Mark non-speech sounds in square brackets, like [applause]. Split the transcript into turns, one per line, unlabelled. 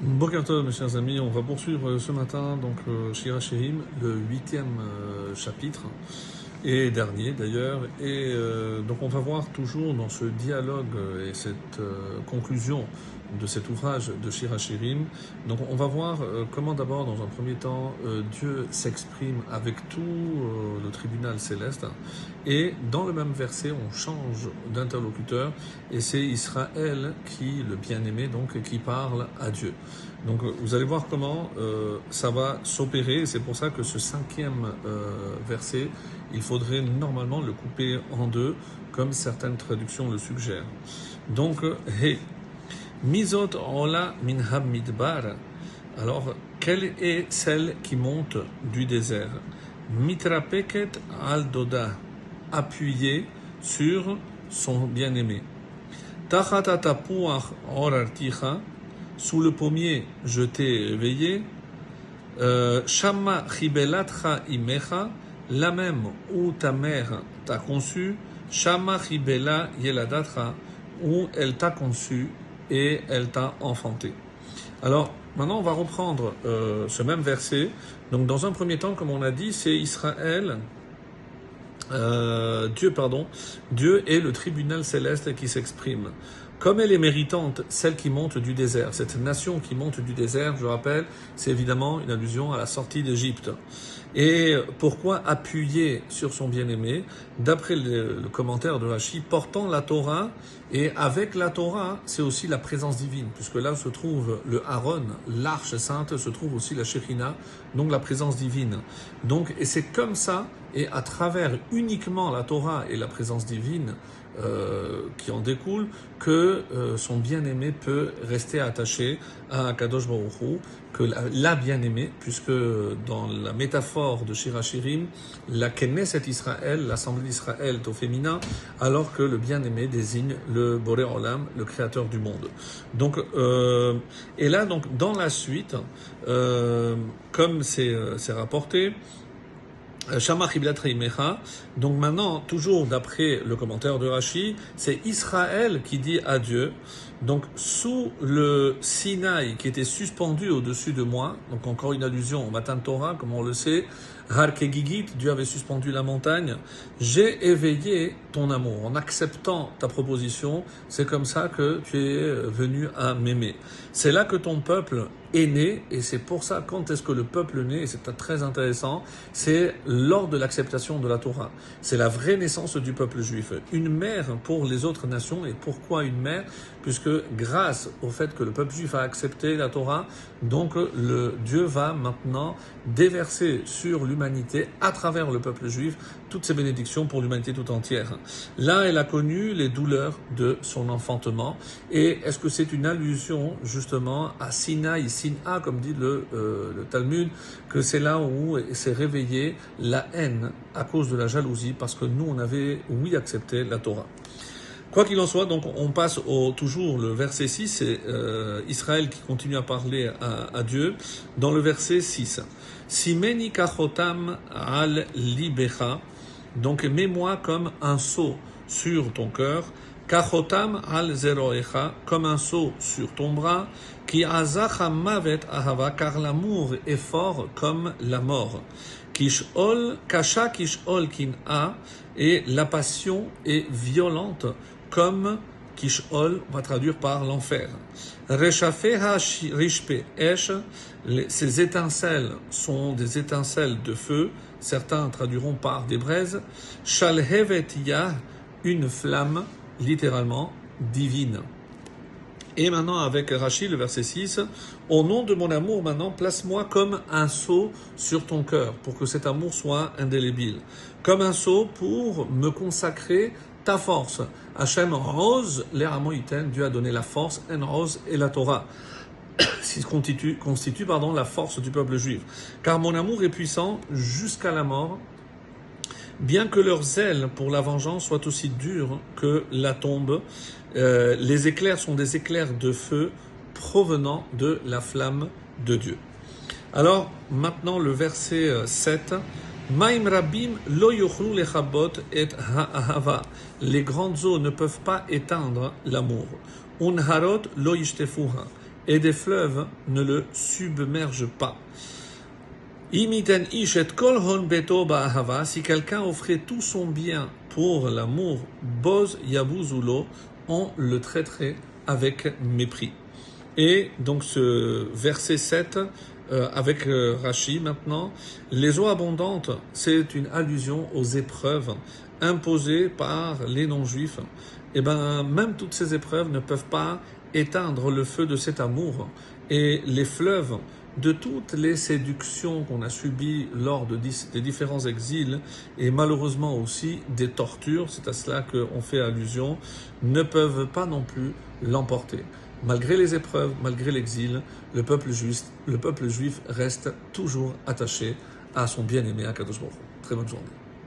Bonjour Tov, mes chers amis, on va poursuivre ce matin donc euh, Shira Shirim, le huitième euh, chapitre et dernier d'ailleurs. Et euh, donc on va voir toujours dans ce dialogue et cette euh, conclusion de cet ouvrage de Shira Shirim. Donc on va voir euh, comment d'abord dans un premier temps euh, Dieu s'exprime avec tout euh, le tribunal céleste et dans le même verset on change d'interlocuteur et c'est Israël qui, le bien-aimé donc, qui parle à Dieu. Donc vous allez voir comment ça va s'opérer. C'est pour ça que ce cinquième verset, il faudrait normalement le couper en deux, comme certaines traductions le suggèrent. Donc, He, Mizot Ola min midbar. Alors, quelle est celle qui monte du désert? Mitrapeket al Doda, appuyée sur son bien-aimé. Tachat tapuach orarticha, sous le pommier je t'ai éveillé. Euh, Shama chibelatra imecha, la même où ta mère t'a conçu. Shama chibela yeladatra, où elle t'a conçu et elle t'a enfanté. Alors, maintenant, on va reprendre euh, ce même verset. Donc, dans un premier temps, comme on a dit, c'est Israël, euh, Dieu, pardon, Dieu est le tribunal céleste qui s'exprime. Comme elle est méritante, celle qui monte du désert, cette nation qui monte du désert, je rappelle, c'est évidemment une allusion à la sortie d'Égypte. Et pourquoi appuyer sur son bien-aimé D'après le, le, commentaire de Rashi, portant la Torah, et avec la Torah, c'est aussi la présence divine, puisque là se trouve le Aaron, l'arche sainte, se trouve aussi la Shekhina, donc la présence divine. Donc, et c'est comme ça, et à travers uniquement la Torah et la présence divine, euh, qui en découle, que euh, son bien-aimé peut rester attaché à Kadosh Baruch que la, la bien-aimée, puisque dans la métaphore de Shirachirim, la Knesset Israël, l'Assemblée d'Israël au féminin, alors que le bien-aimé désigne le Boré Olam, le créateur du monde. Donc, euh, et là, donc, dans la suite, euh, comme c'est rapporté, Shama Donc maintenant, toujours d'après le commentaire de Rashi, c'est Israël qui dit à Dieu. Donc sous le Sinaï qui était suspendu au-dessus de moi, donc encore une allusion au matin de Torah, comme on le sait, Har Kegigit, Dieu avait suspendu la montagne, j'ai éveillé ton amour. En acceptant ta proposition, c'est comme ça que tu es venu à m'aimer. C'est là que ton peuple est né, et c'est pour ça, quand est-ce que le peuple naît, et c'est très intéressant, c'est lors de l'acceptation de la Torah. C'est la vraie naissance du peuple juif. Une mère pour les autres nations, et pourquoi une mère? Puisque grâce au fait que le peuple juif a accepté la Torah, donc le Dieu va maintenant déverser sur l'humanité, à travers le peuple juif, toutes ces bénédictions pour l'humanité tout entière. Là, elle a connu les douleurs de son enfantement. Et est-ce que c'est une allusion justement à Sinaï, Sina, comme dit le, euh, le Talmud, que c'est là où s'est réveillée la haine à cause de la jalousie, parce que nous, on avait, oui, accepté la Torah. Quoi qu'il en soit, donc on passe au, toujours le verset 6, c'est euh, Israël qui continue à parler à, à, Dieu. Dans le verset 6, Simeni kachotam al libecha, donc mets-moi comme un sceau sur ton cœur, kachotam al zeroecha, comme un sceau sur ton bras, qui azacha mavet ahava, car l'amour est fort comme la mort. Kishol, kasha kishol kin'a, et la passion est violente comme Kishol, va traduire par l'enfer. Ces étincelles sont des étincelles de feu, certains traduiront par des braises. Shalhevet yah, une flamme, littéralement, divine. Et maintenant, avec Rachid, le verset 6, Au nom de mon amour, maintenant, place-moi comme un sceau sur ton cœur, pour que cet amour soit indélébile. Comme un sceau pour me consacrer ta force. Hachem rose l'Eramoïten, Dieu a donné la force, en rose et la Torah, [coughs] qui constitue, constitue pardon, la force du peuple juif. Car mon amour est puissant jusqu'à la mort, bien que leur zèle pour la vengeance soit aussi dur que la tombe. Euh, les éclairs sont des éclairs de feu provenant de la flamme de Dieu. Alors, maintenant le verset 7. Maim rabim et. Les grandes eaux ne peuvent pas éteindre l'amour. Lo yishtefuha. et des fleuves ne le submergent pas. Imiten ishet kol hon beto ba'ahava, si quelqu'un offrait tout son bien pour l'amour, boz yabuzulo, on le traiterait avec mépris. Et donc ce verset 7, euh, avec euh, maintenant, les eaux abondantes, c'est une allusion aux épreuves imposées par les non-juifs. Et ben même toutes ces épreuves ne peuvent pas éteindre le feu de cet amour. Et les fleuves de toutes les séductions qu'on a subies lors de des différents exils et malheureusement aussi des tortures, c'est à cela qu'on fait allusion, ne peuvent pas non plus l'emporter. Malgré les épreuves, malgré l'exil, le peuple juif, reste toujours attaché à son bien-aimé à Kadosh. Très bonne journée.